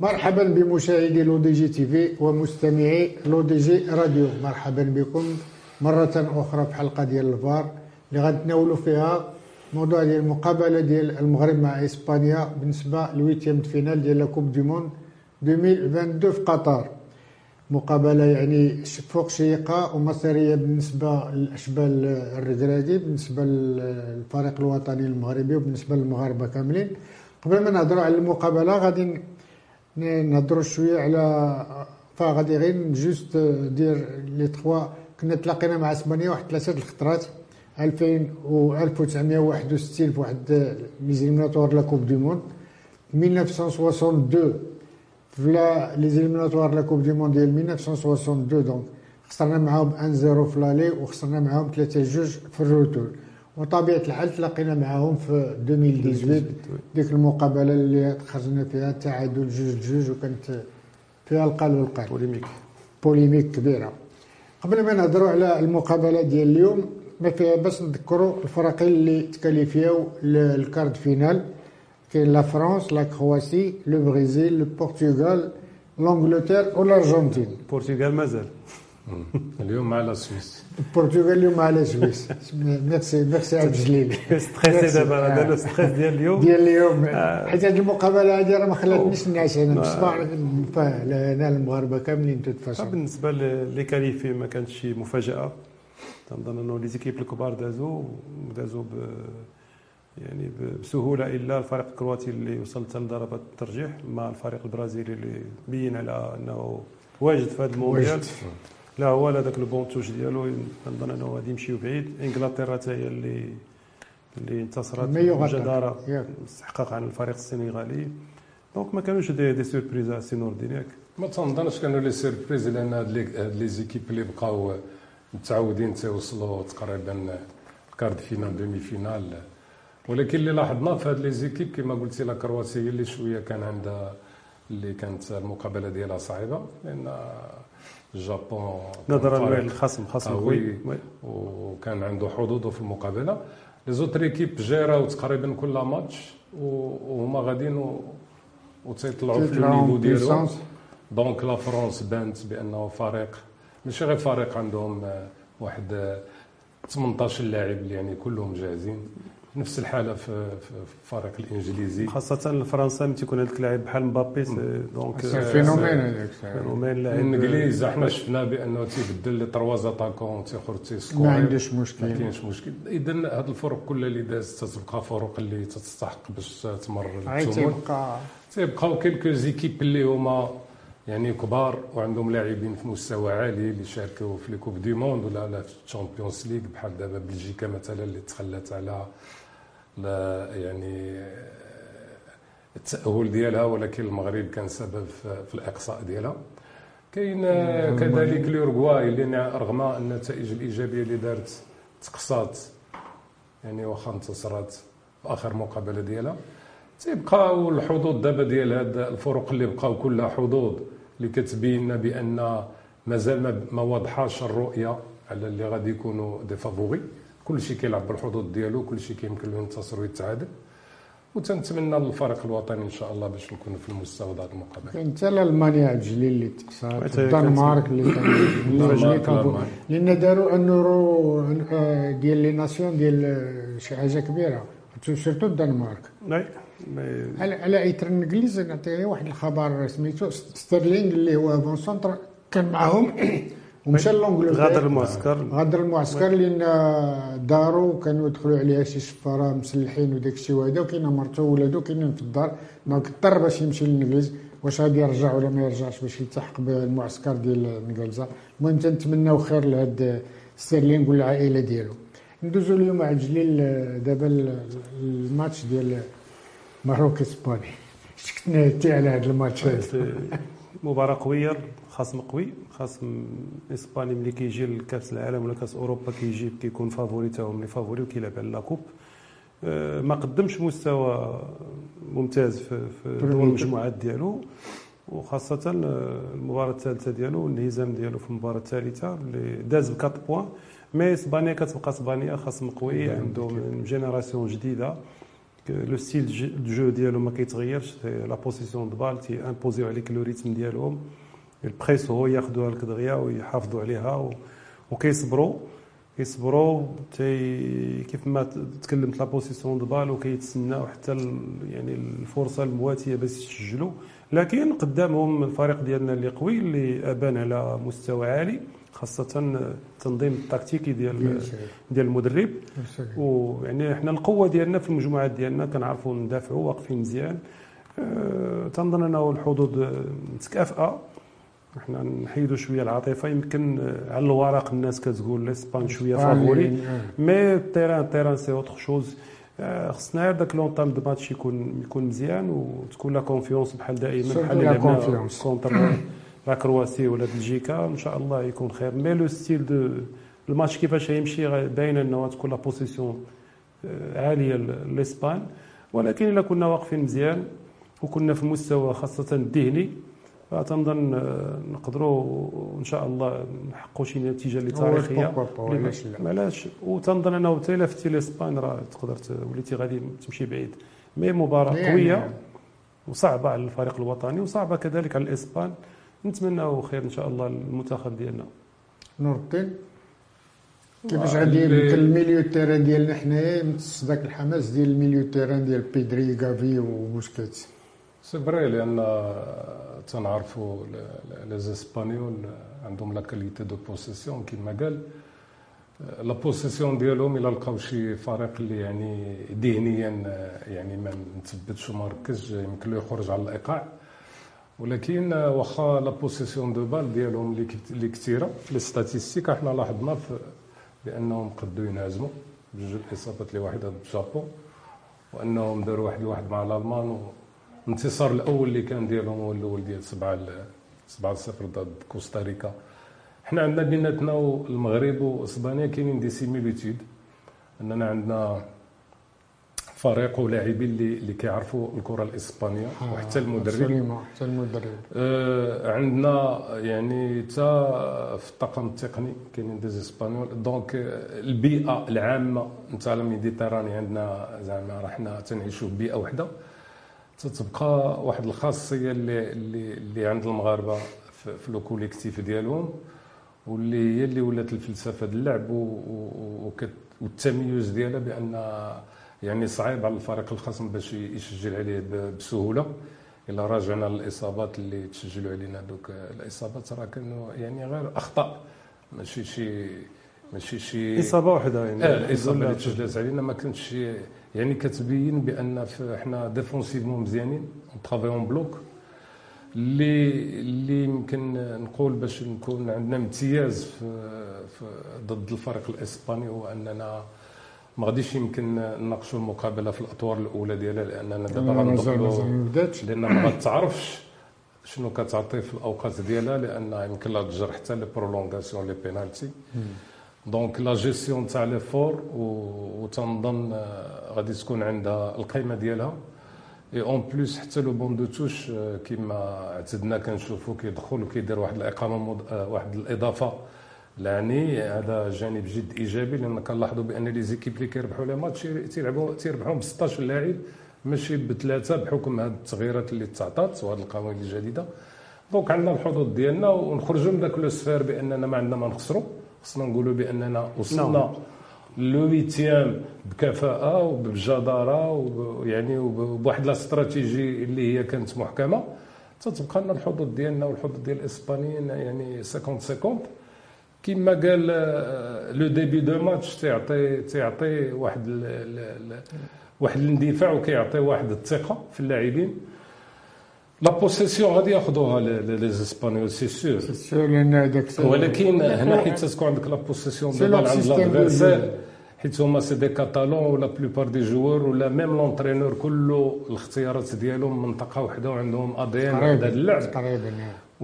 مرحبا بمشاهدي Le DG TV ومستمعي Le DG Radio. مرحبا بكم مرة أخرى في حلقة ديال الفار اللي غنتناولوا فيها موضوع ديال المقابلة ديال المغرب مع إسبانيا بالنسبة لل huitième finale ديال la Coupe du monde 2022 في قطر. مقابلة يعني فوق شيقة ومصيرية بالنسبة للأشبال الركراكي بالنسبة للفريق الوطني المغربي وبالنسبة للمغاربة كاملين. قبل ما نهضروا على المقابلة غادي نهضروا شوية على فغادي غير juste دير les trois كنا تلاقينا مع أسبانيا واحد ثلاثة الخطرات 2000 و 1961 في واحد les éliminatoires la Coupe du monde. 1962 في les éliminatoires la Coupe du monde ديال 1962 donc خسرنا معاهم 1-0 في l'aller وخسرنا معاهم 3-2 في ال retour. وطبيعة الحال تلاقينا معاهم في 2018 ديك المقابلة اللي خرجنا فيها تعادل جوج جوج وكانت فيها القال والقال polémique. polémique كبيرة. قبل ما نهضروا على المقابلة ديال اليوم ما فيها بس نذكروا الفريقين اللي تكاليفياو لل quart de finale. كاين la فرنسا la Croatie le Brésil le برتغال l'Angleterre والارجنتين البرتغال مازال. اليوم مع la Suisse البرتغال اليوم على Suisse merci merci عبد الجليل. stressé دابا هذا stress ديال اليوم ديال اليوم حيت هذه المقابلة هذه راه ما خلاتنيش نعس أنا بصباح أنا المغاربة كاملين toute façon بالنسبة لي qualifié ما كانتش شي مفاجأة؟ تنظن أنه les équipes الكبار دازوا ودازوا ب يعني بسهولة إلا الفريق الكرواتي اللي وصل حتى لضربات الترجيح مع الفريق البرازيلي اللي بين على أنه واجد في هذا المونديال. لا هو لا ذاك ال bonne touche ديالو كنظن أنه غادي يمشيو بعيد إنجلترا حتى هي اللي اللي انتصرت بجدارة استحقاق عن الفريق السنغالي. donc ما كانوش des, des surprises سي نور دين ياك ما تنظنش كانوا les surprises لأن هاد les équipes اللي بقاو متعودين تيوصلوا تقريبا quart de finale demi-finale ولكن اللي لاحظنا في هاد les équipes كما قلتي la كرواتيا هي اللي شوية كان عندها اللي كانت المقابلة ديالها صعيبة لأن الجابون نظرا للخصم خصم قوي وكان عنده حظوظه في المقابلة. les autres équipes جيراو تقريبا كل ماتش وهما غاديين وتيطلعوا في ال niveau ديالهم. donc la France بانت بأنه فريق ماشي غير فريق عندهم واحد 18 لاعب اللي يعني كلهم جاهزين. نفس الحالة في الفريق الإنجليزي. خاصة الفرنسا ملي تيكون هذاك اللاعب بحال مبابي donc phénomène هذاك phénomène لاعب الانجليز إحنا شفنا بأنه تيبدل les trois attaquants تيخرج تي score ما عندوش مشكل. ما كاينش مشكل. اذا هذه الفرق كلها اللي دازت تتبقى فرق اللي تستحق باش تمر تيبقى تيبقاو quelques équipes اللي هما يعني كبار وعندهم لاعبين في مستوى عالي اللي شاركوا في les Coupes du monde ولا لا في ال Champions League بحال دابا بلجيكا مثلا اللي تخلات على لا يعني التأهل ديالها ولكن المغرب كان سبب في الإقصاء ديالها. كاين كذلك اليوروغواي اللي رغم النتائج الإيجابية اللي دارت تقصات يعني واخا انتصرت في آخر مقابلة ديالها تيبقاو الحظوظ دابا ديال هاد الفرق اللي بقاو كلها حظوظ اللي كتبين بأن مازال ما واضحاش الرؤية على اللي غادي يكونوا دي فافوري. كل شيء كيلعب بالحظوظ ديالو كل شيء كيمكن له ينتصر ويتعادل. وتنتمنى للفريق الوطني إن شاء الله باش نكونوا في المستوى ديال المقابله كاين حتى ألمانيا الجليل اللي تكسرت الدنمارك اللي كان لأن داروا أن نورو ديال لي ناسيون ديال شي حاجة كبيرة. سيرتو الدنمارك. على على إيتر الانجليز نعطي واحد الخبر سميتو ستيرلينغ اللي هو بون سونتر كان معاهم ومشى لونجلتير غادر المعسكر. غادر المعسكر لأن دارو كانوا يدخلوا عليها شي سفارة مسلحين وداك الشيء وهذا وكاين مرته وولادو كاينين في الدار. donc اضطر باش يمشي للانجليز واش غادي يرجع ولا ما يرجعش باش يلتحق بالمعسكر ديال الانجليزه المهم تنتمناو خير لهاد ستيرلينغ والعائلة ديالو. ندوزو اليوم مع جليل دابا الماتش ديال Maroc Espagne شكتنا على هذا الماتش. مباراة قوية خصم قوي خصم إسباني ملي كيجي لكأس العالم ولا كأس أوروبا كيجي كيكون favori تا هو ملي favori وكيلعب على la coupe ما قدمش مستوى ممتاز في, دور المجموعات ديالو وخاصة المباراة الثالثة ديالو الانهزام ديالو في المباراة الثالثة اللي داز ب 4 points. mais إسبانيا كتبقى إسبانيا خصم قوي عندهم génération جديدة. le style de jeu ديالو ما كيتغيرش la possession de balle تي imposيو عليك le rythme ديالهم البريسو ياخذوها لك دغيا ويحافظوا عليها وكيصبروا كيصبروا تي كيف ما تكلمت la possession de balle وكيتسناو حتى يعني الفرصه المواتيه باش يسجلوا لكن قدامهم الفريق ديالنا اللي قوي اللي ابان على مستوى عالي خاصة التنظيم التكتيكي ديال ديال المدرب. ويعني حنا القوة ديالنا في المجموعات ديالنا كنعرفوا ندافعوا واقفين مزيان. أه تنظن أنه الحظوظ متكافئة. إحنا نحيدوا شوية العاطفة. يمكن على الورق الناس كتقول لاسبان شوية favori mais ال terrain ال terrain c'est autre chose خصنا هذاك l'entame de match يكون يكون مزيان وتكون la confiance بحال دائما بحال اللي لعبنا contre la Croatie ولا بلجيكا ان شاء الله يكون خير mais le style de الماتش كيفاش يمشي باين انه تكون la possession عاليه لاسبان ولكن الا كنا واقفين مزيان وكنا في المستوى خاصه الذهني فتنظن نقدروا ان شاء الله نحققوا شي نتيجه اللي تاريخيه علاش وتنظن انه حتى الا فتي لاسبان راه تقدر وليتي غادي تمشي بعيد mais مباراه قويه وصعبه على الفريق الوطني وصعبه كذلك على الاسبان نتمناو خير إن شاء الله للمنتخب ديالنا. نور الدين كيفاش غادي يمكن ال milieu terrain ديالنا حنايا يمتص ذاك الحماس ديال ال milieu terrain ديال بيدري گافي وبوسكيتس c'est vrai لأن تنعرفوا les Espagnols عندهم la qualité de possession كيما قال. la possession ديالهم إلا لقاو شي فريق اللي يعني ذهنيا يعني ما مثبتش وما ركزش يمكن له يخرج على الإيقاع. ولكن واخا la possession de balle ديالهم اللي كثيرة. les statistiques إحنا لاحظنا بأنهم قدوا ينهزموا بجوج الإصابات اللي واحدة ضد الجابون وأنهم داروا واحد الواحد مع الألمان الانتصار الأول اللي كان ديالهم هو الأول ديال 7 7 0 ضد كوستاريكا حنا عندنا بيناتنا المغرب وإسبانيا كاينين des similitudes أننا عندنا فريق ولاعبين اللي اللي كيعرفوا الكرة الإسبانية آه وحتى المدرب حتى المدرب. آه عندنا يعني حتى في الطاقم التقني كاينين des Espagnols. donc البيئة العامة نتاع ال Méditerranée عندنا زعما راه حنا تنعيشوا في بيئة وحدة. تتبقى واحد الخاصية اللي اللي, اللي عند المغاربة في le collectif ديالهم واللي هي اللي ولات الفلسفة ديال اللعب والتميز ديالها بأن يعني صعيب على الفريق الخصم باش يسجل عليه بسهولة. إلا راجعنا للإصابات اللي تسجلوا علينا دوك الإصابات راه كانوا يعني غير أخطاء. ماشي شي ماشي شي إصابة واحدة يعني. آه الاصابه اللي تسجلت علينا. ما كانتش يعني كتبين بأن حنا défensivement مزيانين. travail en bloc اللي اللي يمكن نقول باش نكون عندنا امتياز في, في ضد الفريق الإسباني هو أننا ما غاديش يمكن نناقشوا المقابله في الاطوار الاولى ديالها لاننا دابا غندخلوا لأن ما غتعرفش شنو كتعطي في الاوقات ديالها لأن يمكن لا تجر حتى les prolongations les penalties donc la gestion تاع l'effort وتنظن غادي تكون عندها القيمه ديالها اي اون بليس حتى لو بون دو توش كيما اعتدنا كنشوفوا كيدخل وكيدير واحد الاقامه واحد الاضافه يعني هذا جانب جد إيجابي لأن كنلاحظوا بأن لي زيكيب اللي كيربحوا لي ماتش تيلعبوا تيربحوا ب 16 لاعب ماشي بثلاثة بحكم هذه التغييرات اللي تعطات وهذه القوانين الجديدة. دونك عندنا الحظوظ ديالنا ونخرجوا من ذاك لو سفير بأننا ما عندنا ما نخسروا. خصنا نقولوا بأننا وصلنا le huitième بكفاءة وبجداره ويعني وبواحد la stratégie اللي هي كانت محكمة. تتبقى لنا الحظوظ ديالنا والحظوظ ديال الاسبانيين يعني 50 50 كما قال le début de match تيعطي تيعطي واحد ال ال واحد الاندفاع وكيعطي واحد الثقة في اللاعبين. la possession غادي ياخذوها لي زيسبانيول سي سور سي سور لأن هذاك ولكن هنا حيت تكون عندك la possession دو عند l'adversaire حيت هما c'est des Catalans و la plupart des joueurs ولا même l'entraîneur كله الاختيارات ديالهم منطقة وحدة وعندهم ADN هذا اللعب. تقريبا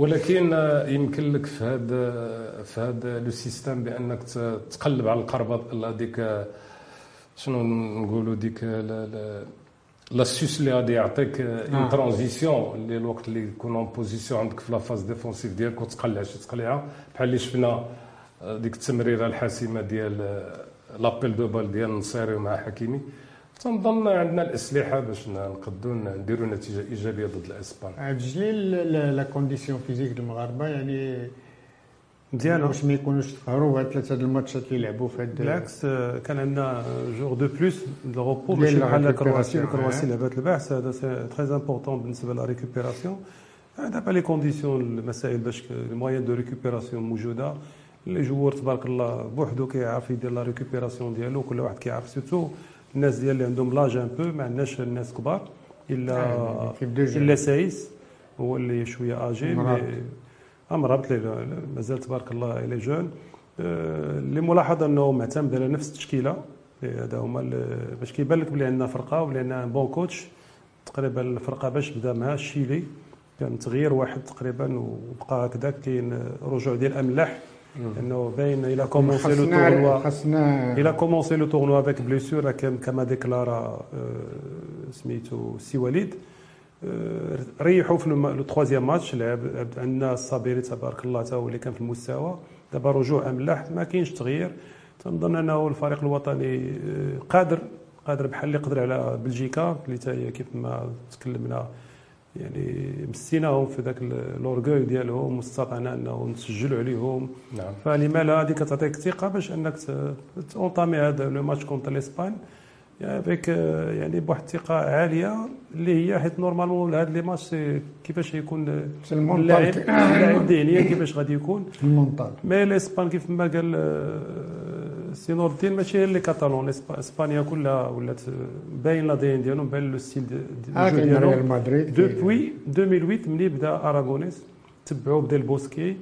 ولكن يمكن لك في هذا في هذا le système بأنك تقلب على القربه هذيك شنو نقولوا ديك l'astuce اللي غادي يعطيك une transition اللي الوقت اللي يكون en possession عندك في la phase défensive ديالك وتقلع شي تقليعه بحال اللي شفنا ديك التمريرة الحاسمة ديال la belle de balle ديال النصيري مع حكيمي. تنظن عندنا الأسلحة باش نقدروا نديروا نتيجة إيجابية ضد الإسبان. عبد الجليل la- condition physique المغاربه يعني مزيانة. باش ما يكونوش تقهروا بهاد ثلاثة د الماتشات اللي لعبوا في هاد بالعكس آه، كان عندنا jour de plus de repos ديال ماشي لا بحال الكرواسي آه. لعبات البارح هذا c'est très important بالنسبة la récupération دابا les conditions المسائل باش ال moyens de récupération موجودة. les joueurs تبارك الله بوحدو كيعرف يدير la récupération ديالو كل واحد كيعرف surtout. الناس ديال اللي عندهم l'âge un peu ما عندناش الناس كبار إلا آه، jeunes. إلا سايس هو اللي شوية آجي. امرابط لي مازال تبارك الله il est jeune آه، اللي ملاحظ أنه معتمد على نفس التشكيلة هذا هما باش كيبان لك بلي عندنا فرقة وبلي عندنا bon coach تقريبا الفرقة باش بدأ مع الشيلي كان تغيير واحد تقريبا وبقى هكذا كاين رجوع ديال أملاح انه باين il a commencé le خاصنا tournoi le tournoi avec blessure, comme, comme a déclaré euh, سميتو سي وليد ريحوا في الم- le troisième match لعب عندنا الصابيري تبارك الله تا هو اللي كان في المستوى. دابا رجوع أملاح ما كاينش تغيير. تنظن أنه الفريق الوطني آه، قادر قادر بحال اللي قدر على بلجيكا اللي تا هي كيف ما تكلمنا يعني مسيناهم في ذاك الاورجوي ديالهم واستطعنا انه نسجلوا عليهم. نعم. فلما لا هذيك تعطيك ثقة باش أنك ت entamer هذا le match contre l'Espagne avec يعني بواحد الثقة عالية اللي هي حيت normalement هاد les matchs كيفاش يكون اللاعب اللاعب ذهنيا كيفاش غادي يكون. ال mental mais الإسبان كيف ما قال آه، سي نور الدين ماشي غير les Catalans. إسبانيا كلها ولات باين l'ADN ديالهم باين le style ديالهم. ريال مدريد. depuis 2008 ملي بدا أراغونيس تبعوا بدا البوسكي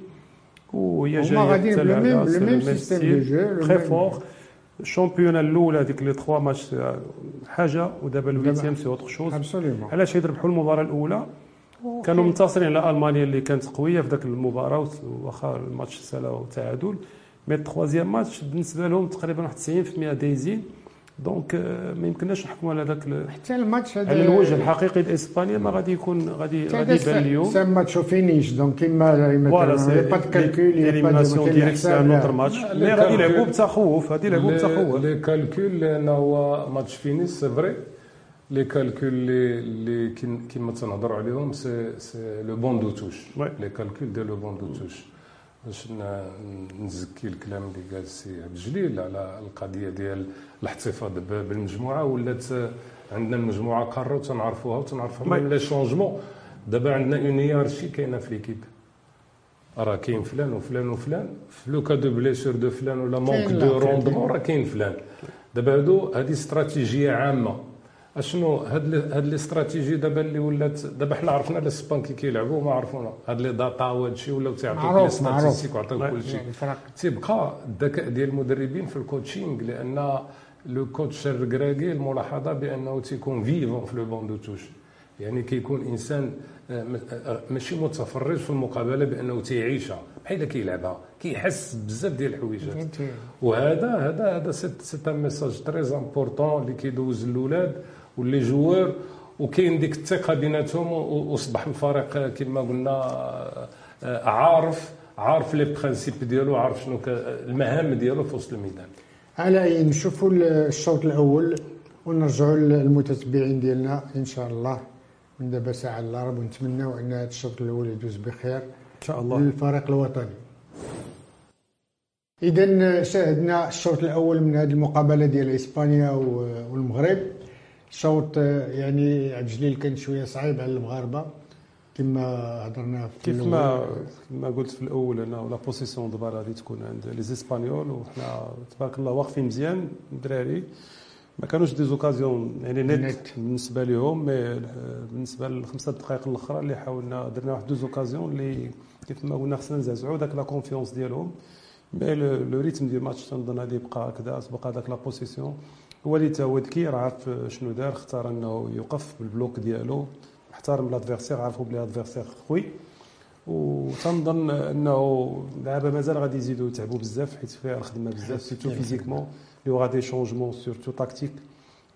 وهي هما جاية غاديين حتى plus لهذا، même c'est plus le même système. de jeu très fort ال champion الاولى ديك les trois matchs حاجة ودابا ال huitième c'est autre chose علاش يربحوا المباراة الأولى؟ كانوا منتصرين على ألمانيا اللي كانت قوية في ذاك المباراة واخا الماتش سالا تعادل mais ال troisième match بالنسبة لهم تقريبا واحد 90% دايزين donc ما يمكنناش نحكموا على ذاك ال- حتى الماتش هذا على الوجه الحقيقي لاسبانيا ما غادي يكون غادي غادي يبان اليوم c'est match finish donc كيما voilà pas de calcul élimination directe c'est un autre match mais غادي يلعبوا. بتخوف غادي يلعبوا بتخوف les calculs لأن هو match finish c'est vrai les calculs اللي اللي كي- كيما تنهضروا عليهم c'est c'est le banc de touche. les calculs ديال le banc de touche باش نزكي الكلام اللي قال السي عبد الجليل على القضية ديال الاحتفاظ بالمجموعة. ولات عندنا المجموعه قارة وتنعرفوها وتنعرفوها oui. même les changements. دابا عندنا une hiérarchie كاينة في l'équipe. راه كاين فلان وفلان وفلان. في le cas de blessure de فلان ولا manque de. rendement راه كاين فلان. دابا هادو هذه استراتيجية عامة. أشنو هاد les- هاد الاستراتيجي دابا اللي ولات دابا حنا عرفنا الاسبان كي كيلعبوا ما عرفونا. هاد les data وهاد الشيء ولاو تيعطيوك les statistiques ويعطيوك لا، كل شيء. الفرق. تيبقى الذكاء ديال المدربين في ال coaching لأن le coach الركراكي الملاحظة بأنه تيكون vivant في le banc de touche يعني كيكون إنسان آه، م- آه، ماشي متفرج في المقابلة بأنه تيعيشها بحال كيلعبها. كيحس بزاف ديال الحويجات. وهذا هذا هذا c'est un message très important اللي كيدوز الأولاد. و les joueurs وكاين ديك الثقة بيناتهم وأصبح الفريق كما قلنا آه، عارف عارف les principes ديالو عارف شنو المهام ديالو في وسط الميدان. على أي نشوفوا الشوط الأول ونرجعوا للمتتبعين ديالنا إن شاء الله. من دابا ساعة إلا ربع ونتمناو أن هذا الشوط الأول يدوز بخير إن شاء الله. للفريق الوطني. اذا شاهدنا الشوط الأول من هذه المقابلة ديال إسبانيا والمغرب. شوط يعني عبد الجليل كان شوية صعيب على المغاربة كما هضرنا في كيف. ما ما قلت في الأول انه لا بوسيسيون دابا غادي تكون عند لي زيسبانيول وحنا تبارك الله واقفين مزيان الدراري ما كانوش des occasions يعني nettes nettes. بالنسبة لهم mais بالنسبة للخمسه دقائق الأخرى اللي حاولنا درنا واحد deux occasions اللي كيف ما قلنا خصنا نزعزعوا داك la confiance ديالهم mais le rythme ديال الماتش تنظن غادي يبقى هكذا بقى داك la possession هو اللي تا هو ذكي راه عارف شنو دار اختار انه يوقف بال bloc ديالو احترم l'adversaire عارفوا بلي l'adversaire قوي. وتنظن انه دابا مازال غادي يزيدوا يتعبوا بزاف حيت فيها الخدمة بزاف surtout physiquement. اللي غادي changement surtout tactique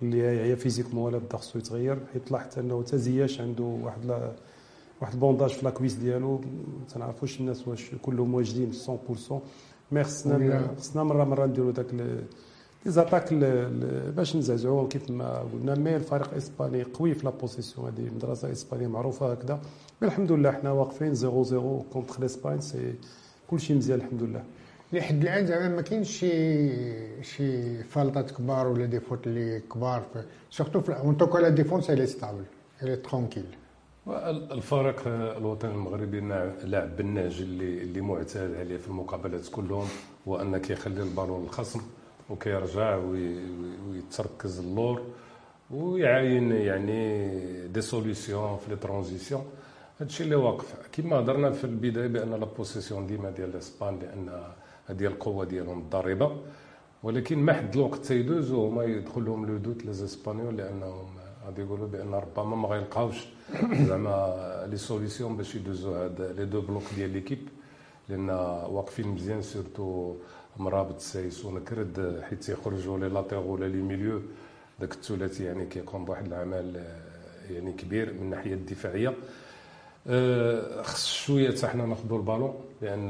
اللي هي physiquement ولا بدا خصو يتغير. حيت لاحظت انه تا زياش عنده واحد لا واحد ال bandage في la cuisse ديالو. ما تنعرفوش الناس واش كلهم واجدين 100% mais خصنا خصنا مرة مرة نديروا داك les attaques باش نزعزعوهم كيف ما قلنا mais الفريق الاسباني قوي في la possession هذه مدرسة إسبانية معروفة هكذا. الحمد لله حنا واقفين 0 0 contre l'Espagne c'est كلشي مزيان الحمد لله. لحد الآن زعما ما كاينش شي شي فالطات كبار ولا des fautes اللي كبار surtout في en tout cas la défense elle est stable elle est tranquille الفريق الوطني المغربي لاعب بالنهج اللي اللي معتاد عليه في المقابلات كلهم هو انه كيخلي البالون للخصم وكيرجع ويتركز اللور ويعاين يعني des solutions في les transitions هادشي اللي واقف. كما هضرنا في البداية بأن la possession ديما ديال الإسبان لأن هذه القوة ديالهم الضاربه ولكن ما حد الوقت تيدوزو هما يدخل لهم le doute les Espagnols لأنهم غادي يقولوا بأن ربما ما غيلقاوش. زعما les solutions باش يدوزو هاد les deux blocs ديال l'équipe لأن واقفين مزيان surtout مرابط سايس ونكرد حيت يخرجوا لي latéraux ولا les milieux داك الثلاثي يعني كيقوم بواحد العمل يعني كبير من الناحية الدفاعية. أه، خص شوية حتى حنا ناخذوا البالون لأن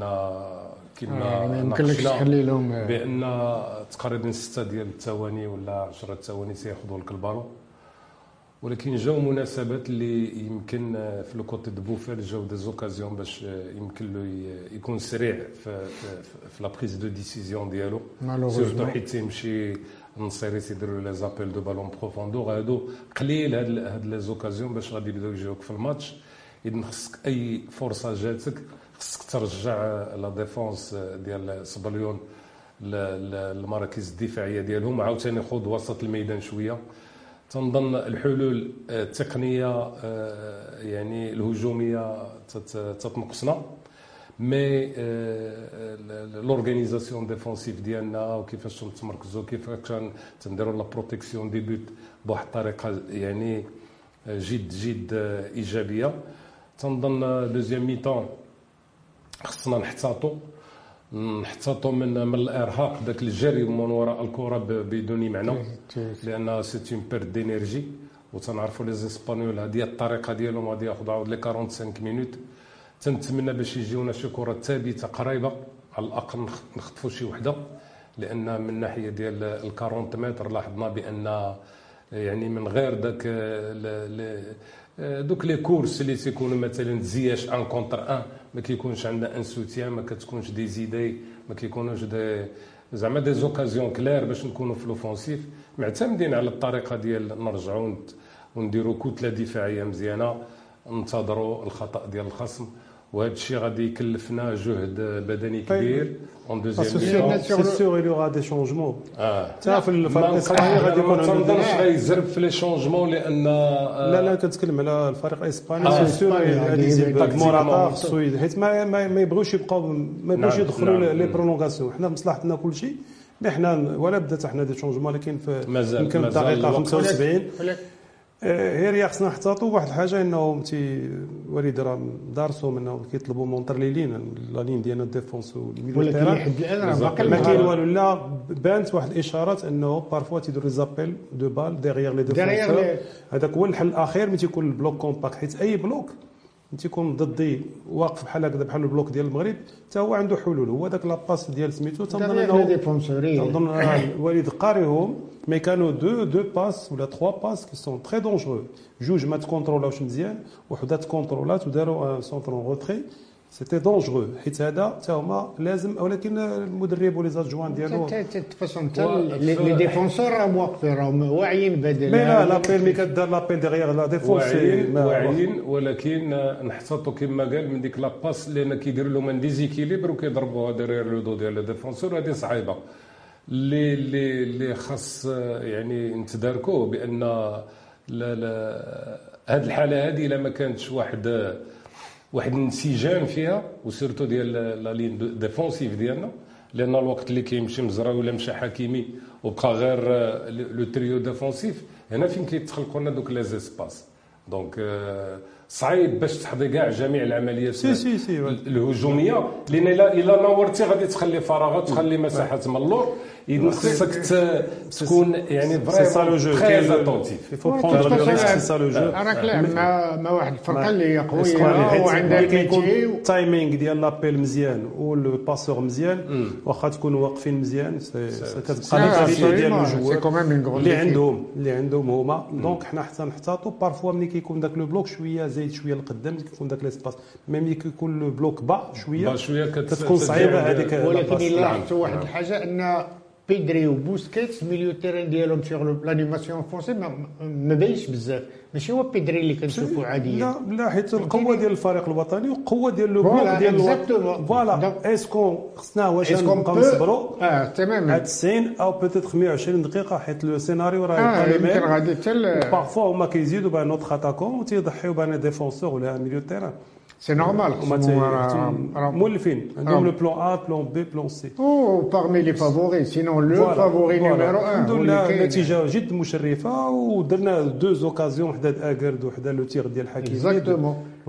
كما آه، يمكنلكش تخلي لهم بأن تقريبا ستة ديال الثواني ولا 10 ثواني تياخذوا لك البالون. ولكن جاو مناسبات اللي يمكن في le côté de بوفال جاو des occasions باش يمكن له يكون سريع في في la prise de décision ديالو. surtout حيت تيمشي النصيري تيديروا les appels de ballon profondeur هادو قليل هاد هاد les occasions باش غادي يبداو يجيوك في الماتش. اذا خصك أي فرصة جاتك خصك ترجع la défense ديال صبليون للمراكز الدفاعية ديالهم. عاوتاني خذ وسط الميدان شوية. تنظن الحلول التقنية آه، يعني الهجومية تتنقصنا. mais l'organisation défensive ديالنا وكيفاش نتمركزوا كيفاش تنديروا la protection des buts بواحد الطريقة يعني جد جد إيجابية. تنظن deuxième mi-temps خصنا نحتاطوا نحتاطوا من من الإرهاق ذاك الجري من وراء الكرة بدون معنى. لأن c'est une perte d'énergie وتنعرفوا les Espagnols هذه الطريقة ديالهم غادي ياخذوا عاود les 45 minutes تنتمنى باش يجيونا شي كرة ثابتة قريبة. على الأقل نخطفوا شي وحدة. لأن من الناحيه ديال ال 40 متر لاحظنا بأن يعني من غير ذاك دوك les courses اللي تيكونوا مثلا زياش un contre un ما كيكونش عندنا un soutien ما كتكونش des idées ما كيكونوش des زعما des occasions claires باش نكونوا في l'offensive معتمدين على الطريقة ديال نرجعوا ونديروا كتلة دفاعية مزيانة ننتظروا الخطأ ديال الخصم. وهذا الشيء غادي يكلفنا جهد بدني كبير. en deuxième c'est y aura des changements. حتى في الفريق الاسباني غادي يكون ما تنظرش غيزرب في les changements لأن là là كنتكلم على الفريق الإسباني c'est sûr غادي يزيد موراتا خصو حيت ما ما يبغيوش يبقاو ما يبغيوش يدخلوا les prolongations حنا مصلحتنا كل شيء حنا ولا بدات حنا des changements لكن في يمكن الدقيقه 75 هي خصنا نحتاطوا واحد الحاجة انه تي وليد راه دارسوا انه كيطلبوا مونترليلين لا لين ديالنا ديفونس ولكن لحد الآن راه باقي ما كاين والو لا بانت واحد الإشارات إنه بارفوا تيديروا زابيل دو بال ديغيغ لي ديفونسور هذاك هو الحل الأخير ملي تيكون البلوك كومباكت حيت أي بلوك تيكون ضدي واقف بحال هكذا بحال البلوك ديال المغرب حتى هو عنده حلول. هو ذاك لاباس ديال سميتو تنظن إنه تنظن الوالد قاريهم مي كانوا دو دو باس ولا تخوا باس كي سون تري دونجرو جوج ما تكونترولاوش مزيان وحده تكونترولات وداروا ان سونتر اون روتري سيتي دونجرو حيت هذا حتى هما لازم ولكن المدرب ولي زادجوان ديالو فاسون حتى لي ديفونسور راهم واقفين راهم واعيين بدل مي لا لابيل مي كدار لابيل ديغيغ لا ديفونس واعيين ولكن نحتاطوا كما قال من ديك لاباس لأن كيدير لهم ان ديزيكيليبر وكيضربوها ديرير لو دو ديال الديفونسور هذه صعيبه اللي اللي اللي خاص يعني نتداركوه بان لا لا هذه الحاله هذه الا ما كانتش واحد واحد الانسجام فيها و surtout ديال la ligne défensive ديالنا لأن الوقت اللي كيمشي مزراوي ولا مشى حكيمي وبقى غير le trio défensif هنا فين كيتخلقوا لنا دوك les espaces donc آه، صعيب باش تحضي كاع جميع العمليات سي سي سي. الهجوميه لأن الا الا نورتي غادي تخلي فراغات تخلي مساحات من اللور إذن خصك تكون يعني سي سا لو جو تري اتونتيف سي سا لو جو راك لاعب مع مع واحد الفرقه اللي هي قويه وعندها ميتي التايمينغ ديال لابيل مزيان والباسور مزيان واخا تكونوا واقفين مزيان كتبقى لا، ليكاليتي ديال. الجوار اللي. عندهم اللي عندهم هما دونك حنا حتى نحتاطوا بارفوا ملي كيكون داك لو بلوك شوية زايد شوية لقدام كيكون داك ليسباس ميم كيكون لو بلوك با شوية با شوية كت- كتكون صعيبة هذيك ولكن. إلا نعم. واحد الحاجة أن بيدري وبوسكيتس ميليو تيرين ديالهم سيغ لانيماسيون فونسي ما, ما باينش بزاف ماشي هو بيدري اللي كنشوفوا عاديا لا لا حيت القوه ديال الفريق الوطني والقوه ديال لو بلوك ديال. فوالا اسكو خصنا واش نبقاو نصبروا آه تماما على 90 أو بوتيتر 120 دقيقه حيت لو سيناريو راه آه يبقى لو يمكن غادي حتى بارفوا هما كيزيدوا بان نوتر اتاكون وتيضحيو بان ديفونسور ولا ميليو تيران c'est normal هما تي- مولفين عندهم le plan A plan B plan C ou parmi les favoris sinon le favori numéro 1 الحمد لله النتيجه جد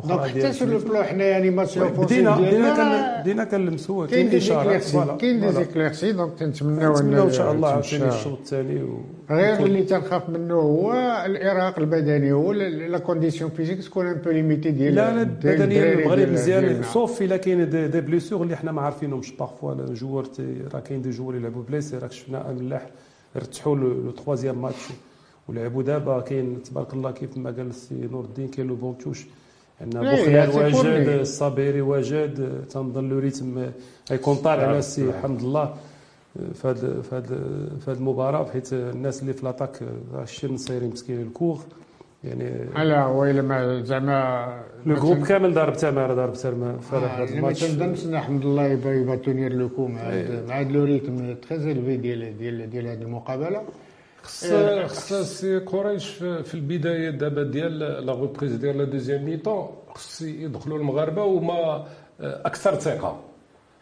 تيغ ديال حتى sur le حنا animation offensive بدينا بدينا بدينا كنلمسوا كاين des éclaircies. كاين des. éclaircies donc تنتمناو إن شاء الله. عاوتاني الشوط الثاني. غير اللي تنخاف منه هو الارهاق البدني. هو la condition physique تكون un peu limitée ديال لا لا البدنيه المغرب مزيان. سوف إلا كاين des, blessures اللي حنا ما عارفينهمش. parfois ال joueurs تي- راه كاين des joueurs يلعبوا blessés راك شفنا ملاح رتحوا le troisième match ولعبوا دابا. كاين تبارك الله كيف ما قال السي نور الدين كاين le banc de touche عندنا إيه، بوخلال سي واجد. الصابيري واجد تنظن le rythme غيكون طالع على السي حمد الله فهاد فهاد فهاد المباراة حيت الناس اللي في لاطاك الشيء نصيري مسكين الكوغ يعني لا هو الا ما زعما لو جروب كامل ضارب تماره ضارب ترمى فرح آه، هذا ما الماتش. تنظنش ان الحمد لله يبا يبا تونير لو كو مع هاد لو ريتم تري الفي ديال ديال ديال هذه المقابلة. خص خص سي قريش في البداية دابا ديال لا غوبريز ديال لا دوزيام ميتون خص يدخلوا المغاربة وما أكثر ثقة.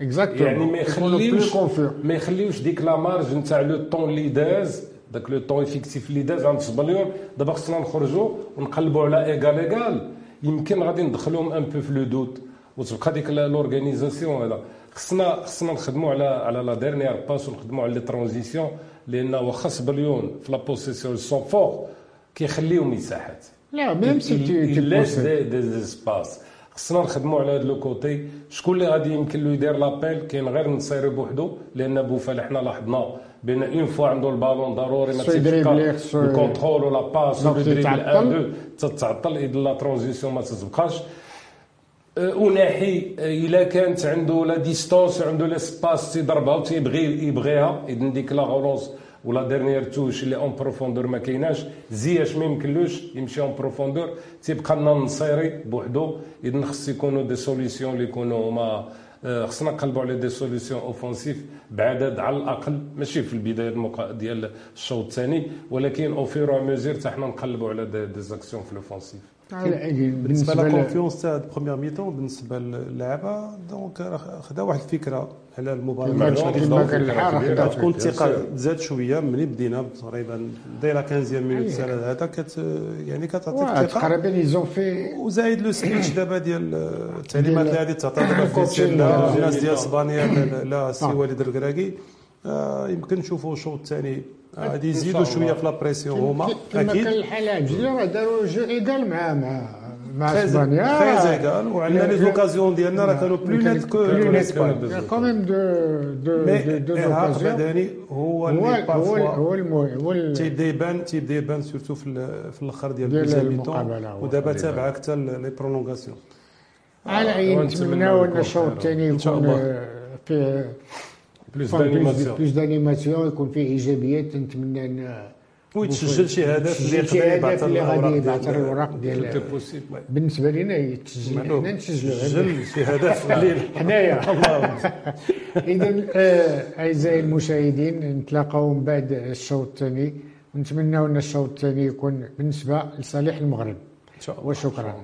exactement يعني ما يخليوش. ما يخليوش ديك la marge نتاع le temps اللي داز داك le temps effectif اللي داز عند سبليون دابا خصنا نخرجوا ونقلبوا على égal égal يمكن غادي ندخلوهم un peu في le doute وتبقى ديك l'organisation هذا. خصنا خصنا نخدموا على على la dernière passe ونخدموا على les transitions لأن واخا سبليون في la possession sont forts كيخليهم مساحات لا ميم سي تي تي. des des espaces خصنا نخدموا على هذا le côté شكون اللي غادي يمكن له يدير l'appel كاين غير نصيري بوحدو. لأن بوفال حنا لاحظنا بأن une fois عنده البالون ضروري ما خصو- ال contrôle ولا passe تتعطل. تتعطل إذا la transition ما تتبقاش أه، وناحي أه، إلا كانت عنده la distance عنده l'espace تيضربها وتيبغي يبغيها. اذا ديك la relance و la dernière touche اللي en profondeur ما كايناش. زياش ما يمكنلوش يمشي en profondeur تيبقى لنا النصيري بوحدو. اذا خص يكونوا des solutions اللي يكونوا هما أه، خصنا نقلبوا على des solutions offensives بعدد على الأقل ماشي في البداية المقا... ديال الشوط الثاني. ولكن au fur et à mesure حتى حنا نقلبوا على des, actions في l'offensive لا، بالنسبة ل- لل confiance تاع première mi-temps بالنسبة للعبه donc خدا واحد الفكرة على المباراه تكون الثقة. زاد شوية ملي بدينا تقريبا دايرة 15 minutes سنه هذا كت يعني كتعطيك الثقة. تقريبا يزون في وزايد le speech دابا ديال التعليمات اللي غادي تعطى دابا الناس ديال إسبانيا لا- لا السي آه. وليد الكراكي آه، يمكن نشوفوا الشوط الثاني. غادي إن شاء يزيدوا. شوية في la pression هما كما كان أكيد. الحال راه داروا jeu égal مع مع مع أسبانيا. très égal وعندنا les occasions ديالنا راه كانوا plus nettes que l'Espagne quand même de de de الارهاق occasions البدني هو هو اللي هو هو المهم هو ال- تيبدا يبان تيبدا يبان surtout في ال- في الآخر ديال هو. ودابا تابع حتى les prolongations على اي ونتمنى نتمناو ان يكون الشوط. الثاني يكون الله. آه، فيه plus d'animation plus d'animation يكون فيه ايجابيات نتمنى ان ويتسجل شي هدف اللي يقدر يبعث اللي غادي الأوراق يبعث ديال- بالنسبة لنا يتسجل. حنا نسجلوا سجل شي هدف الليل حنايا اذا اعزائي المشاهدين نتلاقاو من بعد الشوط الثاني ونتمناو ان الشوط الثاني يكون بالنسبة لصالح المغرب وشكرا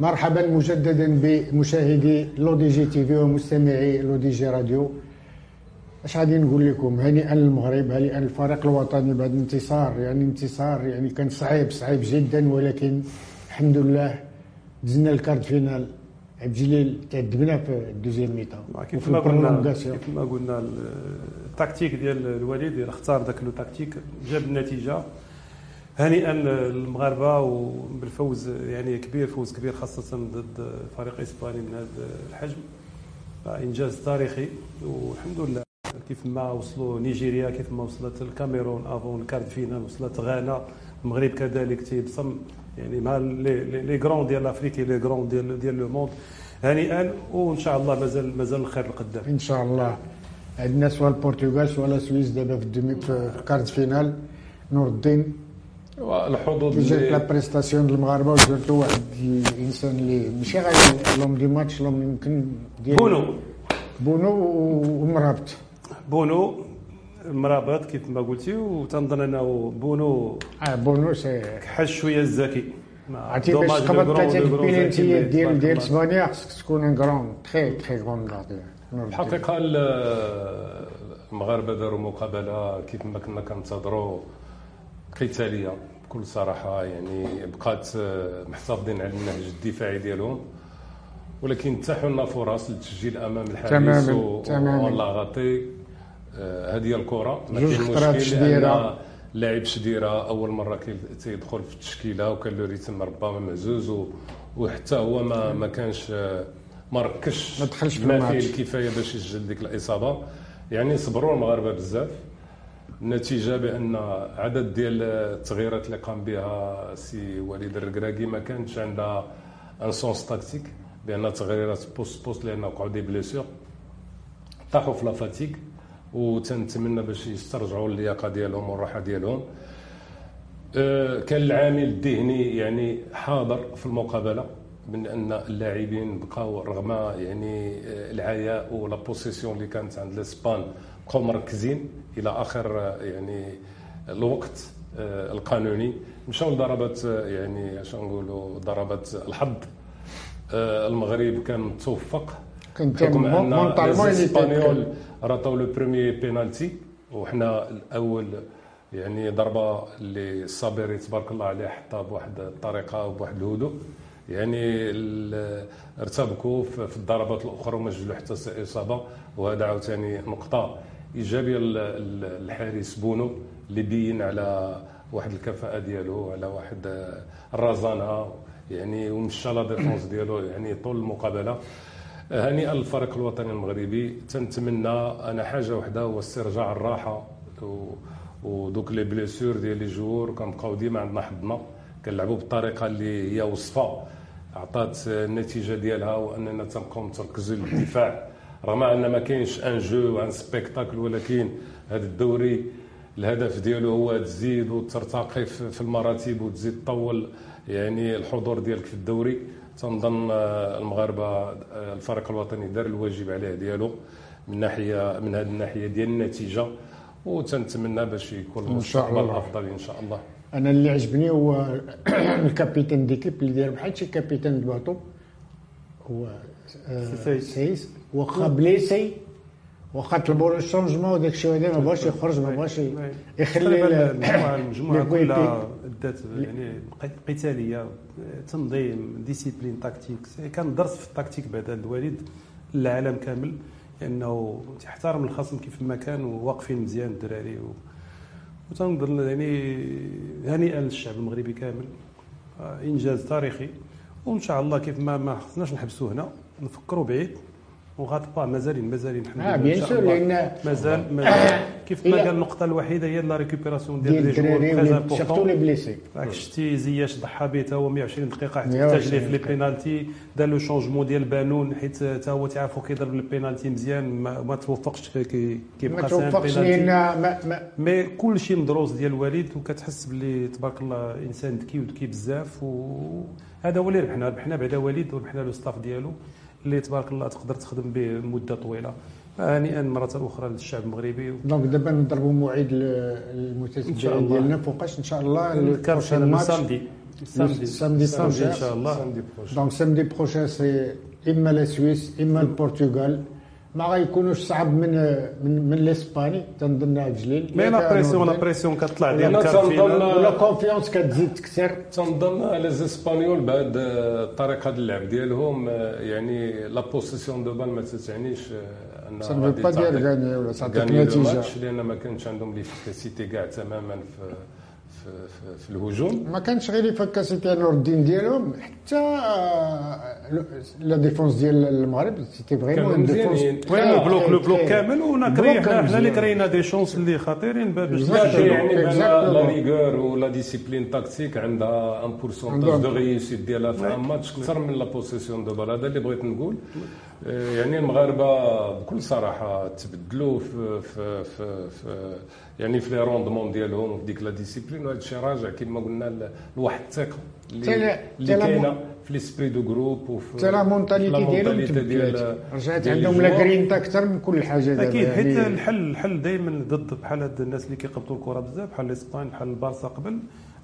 مرحبا مجددا بمشاهدي L'ODJ TV ومستمعي L'ODJ Radio. اش غادي نقول لكم؟ هنيئا للمغرب هنيئا للفريق الوطني بهذا الانتصار. يعني انتصار يعني كان صعيب صعيب جدا ولكن الحمد لله دزنا ال quart finale. عبد الجليل تعذبنا في ال deuxième mi-temps. كيف ما قلنا كيف ما قلنا التكتيك ديال الوليد اختار ذاك le tactique جاب النتيجة. هنيئا للمغاربة وبالفوز يعني كبير فوز كبير خاصة ضد فريق إسباني من هذا الحجم. انجاز تاريخي والحمد لله كيف ما وصلوا نيجيريا كيف ما وصلت الكاميرون أفون الكارد فينال وصلت غانا المغرب كذلك تيبصم. يعني مع les grands ديال l'Afrique les grands ديال ديال le monde. هنيئا وإن شاء الله مازال مازال الخير القدام. إن شاء الله. عندنا سواء البرتغال سواء la Suisse دابا في ال demi في ال quart finale. نور الدين. الحظوظ جات la prestation المغاربه وجبتو واحد الانسان اللي ماشي غير l'homme du match l'homme يمكن ديال بونو بونو ومرابط بونو مرابط كيف ما قلتي وتنظن انه بونو آه بونو سي كحل شوية الذكي عرفتي باش تقبض ثلاثة البينالتيات ديال ديال اسبانيا خصك تكون un grand très très grand الحقيقة المغاربه داروا مقابله كيف ما كنا كنتظروا قتاليه بكل صراحة يعني بقات محتفظين على النهج الدفاعي ديالهم. ولكن تاحوا لنا فرص للتسجيل أمام الحارس تماما تماما. غطي. آه، هذه الكرة. ما كاين مشكل لاعب شديرة أول مرة تيدخل في التشكيلة وكان له ريتم ربما مهزوز وحتى هو ما ما كانش آه، ما ركش ما دخلش في ما فيه الكفاية باش يسجل ديك الإصابة. يعني صبروا المغاربة بزاف. النتيجه بأن عدد ديال التغييرات اللي قام بها سي وليد الركراكي ما كانتش عندها un sens tactique بأن تغييرات poste poste لأن وقعوا des blessures طاحوا في la fatigue وتنتمنى باش يسترجعوا اللياقة ديالهم والراحه ديالهم. أه كان العامل الذهني يعني حاضر في المقابلة من أن اللاعبين بقاو رغم يعني آه، العياء و la possession اللي كانت عند الإسبان. بقاو مركزين إلى آخر آه، يعني الوقت آه، القانوني. مشاو لضربات يعني اش نقولوا ضربات الحظ. المغرب كان متوفق بحكم أن الإسبانيول رأتو لو بروميي بينالتي وحنا الأول يعني ضربة اللي الصابري تبارك الله عليه حطها بواحد الطريقة وبواحد الهدوء. يعني ارتبكوا في الضربات الأخرى وما جلوا حتى اصابه وهذا عاوتاني نقطة. إيجابية للحارس بونو اللي بين على واحد الكفاءة ديالو على واحد الرزانة يعني ومشى la défense ديالو يعني طول المقابلة. هنيئا للفريق الوطني المغربي. تنتمنى أنا حاجة واحدة هو استرجاع الراحة ودوك les blessures ديال les joueurs كنبقاو ديما عندنا حظنا كنلعبوا بالطريقة اللي هي وصفة عطات النتيجة ديالها وأننا تنبقاو نتركزوا للدفاع رغم أن ما كاينش أن جو وأن سبيكتاكل ولكن هذا الدوري الهدف ديالو هو تزيد وترتقي في المراتب وتزيد تطول يعني الحضور ديالك في الدوري. تنظن المغاربة الفريق الوطني دار الواجب عليه ديالو من ناحيه من هذه الناحية ديال النتيجة وتنتمنى باش يكون المستقبل أفضل إن شاء الله. أنا اللي عجبني هو ال capitaine d'équipe اللي داير بحال شي capitaine ال bateau هو آه، سايس. واخا blessé. واخا طلبوا له ال changement وداك الشيء هذا ما بغاش يخرج ما بغاش يخلي المجموعه كلها دات يعني قتالية. تنظيم discipline tactique. كان درس في التكتيك بعد وليد للعالم كامل لأنه تحترم الخصم كيف ما كان وواقفين مزيان الدراري. وتنظن يعني هنيئا للشعب المغربي كامل. آه، إنجاز تاريخي. وإن شاء الله كيف ما ما خصناش نحبسوا هنا نفكروا بعيد. on arrête pas مازالين مازالين حنا آه bien sûr لأن مازال مازال. كيف ما قال النقطة الوحيدة هي la récupération ديال les joueurs surtout les blessés. شتي زياش ضحى به تا هو 120 دقيقة حتى احتاج ليه في les pénaltys دار le changement ديال بانون حيت تا هو تعرفوا كيضرب البينالتي مزيان ما, توفقش كيبقى ما توفقش لأن mais كل شيء مدروس ديال وليد وكتحس باللي تبارك الله إنسان ذكي وذكي بزاف وهذا هو اللي ربحنا. ربحنا بعدا وليد وربحنا le staff ديالو. اللي تبارك الله تقدر تخدم به مدة طويلة. هنيئا مرة أخرى للشعب المغربي. donc دابا نضربوا موعد المتتبعين ديالنا. فوقاش إن شاء الله ال prochain match samedi samedi samedi إن شاء الله. donc samedi prochain c'est إما لا سويس إما البرتغال. ما غيكونوش صعب من من من الاسباني تنظن بجليل مي لا بريسيون لا بريسيون كتطلع ديال تنظن- ولا كونفيونس كتزيد تكثر تنظن لي زيسبانيول بعد آه، الطريقة ديال اللعب ديالهم. يعني لا بوسيسيون دو بال ما تتعنيش صافي غادي با غاني ولا تعطيك نتيجه لأن ما كانش عندهم ليفيكاسيتي كاع تماما في في, في, في الهجوم ما كانش غير يفكاسيتي نور الدين ديالهم حتى آه، لا ديفونس ديال المغرب سيتي كانوا فريمون ديفونس مزيانين. وين البلوك لو بلوك كامل ونا البلوك كري كان حنا حنا اللي مزيان. كرينا دي شونس اللي خطيرين باش بالضبط. لا نسجلوا. شيء يعني بان Exactement. لا ريغور ولا ديسيبلين تاكتيك عندها ان بورسونتاج عندهم. دو ريوسيت ديالها في ان ماتش أكثر من لا بوسيسيون دو بال هذا اللي بغيت نقول آه، يعني المغاربة بكل صراحة تبدلوا في في في, في يعني في les rendements ديالهم وفي ديك la discipline وهذا الشيء راجع. كما قلنا لواحد الثقة اللي, اللي كاينة في l'esprit de groupe وفي حتى la mentalité ديالهم ديال رجعت عندهم la. grinta أكثر من كل حاجة دابا. أكيد حيت يعني الحل الحل دائما ضد بحال هاد الناس اللي كيقبطوا الكرة بزاف بحال الاسبان بحال البارسا قبل.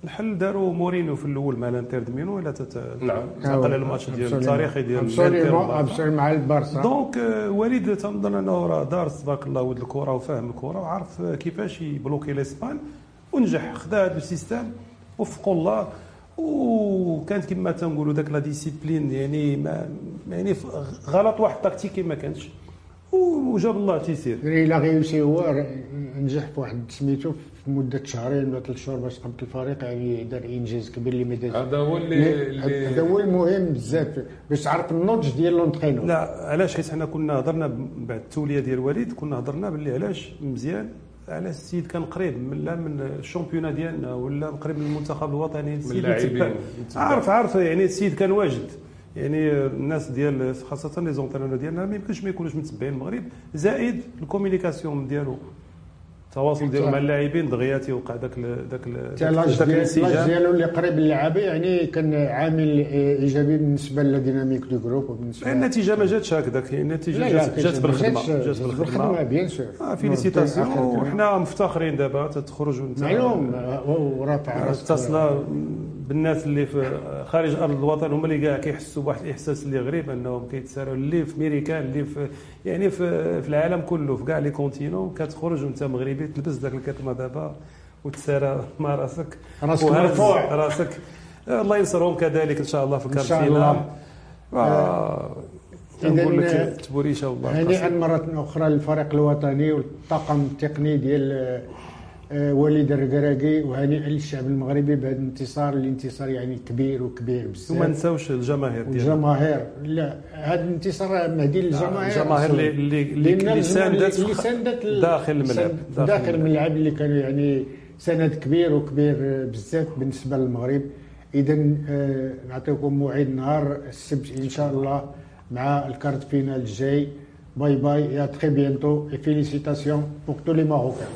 الحل داروا مورينيو في الأول مع الإنتر ميلان ولا تت- نعم. تعقل على الماتش ديال التاريخي ديال الإنتر مع البارسا. donc آه، وليد تنظن أنه راه دارس تبارك الله ولد الكرة وفاهم الكرة وعرف آه، كيفاش ي bloquer الاسبان ونجح خدا هذا ال système وفقوا الله. وكانت كما تنقولوا ذاك la discipline يعني ما يعني غلط واحد تكتيكي ما كانش. وجاب الله تيسير. il a réussi هو نجح في واحد سميتو في مدة شهرين ولا ثلاث شهور باش قبل الفريق يعني دار إنجاز كبير اللي ما دارش. هذا هو اللي, هذا هو المهم بزاف. باش تعرف النضج ديال l'entraîneur. لا علاش؟ حيت حنا كنا هضرنا بعد التولية ديال وليد كنا هضرنا باللي علاش مزيان علاش السيد كان قريب من لا من ال championnat ديالنا ولا قريب من المنتخب الوطني السيد. عارف عارف يعني السيد كان واجد. يعني الناس ديال خاصة les entraîneurs ديالنا ما يمكنش ما يكونوش متبعين المغرب. زائد ال communication ديالو التواصل ديالو مع اللاعبين دغيا تيوقع ال- ال- l'âge ذاك ديال- الانسجام. ديالو اللي قريب للعابه يعني كان عامل إيجابي بالنسبة لل dynamique de groupe وبالنسبة النتيجة ما جاتش هكذاك النتيجة جات بالخدمه جات بالخدمه bien sûr آه félicitations وحنا مفتخرين دابا تتخرج وانت معلوم. آه، ورافع راسك. اتصلنا. بالناس اللي في خارج أرض الوطن هما اللي كاع كيحسوا بواحد الإحساس اللي غريب أنهم كيتسارعوا اللي في ميريكان اللي في يعني في, في العالم كله في كاع les continents كتخرج وانت مغربي تلبس ذاك الكتمة دابا وتسارى مع راسك راسك مرفوع. راسك الله ينصرهم كذلك إن شاء الله في إن الكارت شاء. الله. آه، إذن، نقول آه، لك تبوريشة والله هنيئا مرة أخرى للفريق الوطني والطاقم التقني ديال وليد الركراكي وهنيئا للشعب المغربي بهذا الانتصار الانتصار يعني كبير وكبير وما بزاف نساوش الجماهير ديالنا والجماهير لا هذا الانتصار مهدي للجماهير. الجماهير اللي اللي اللي, لأن اللي ساندت اللي ساندت داخل الملعب داخل الملعب اللي كانوا يعني سند كبير وكبير بزاف بالنسبة للمغرب. اذا آه، نعطيكم موعد نهار السبت إن شاء الله مع ال quart finale الجاي. bye bye à très bientôt et félicitations pour tous les Marocains.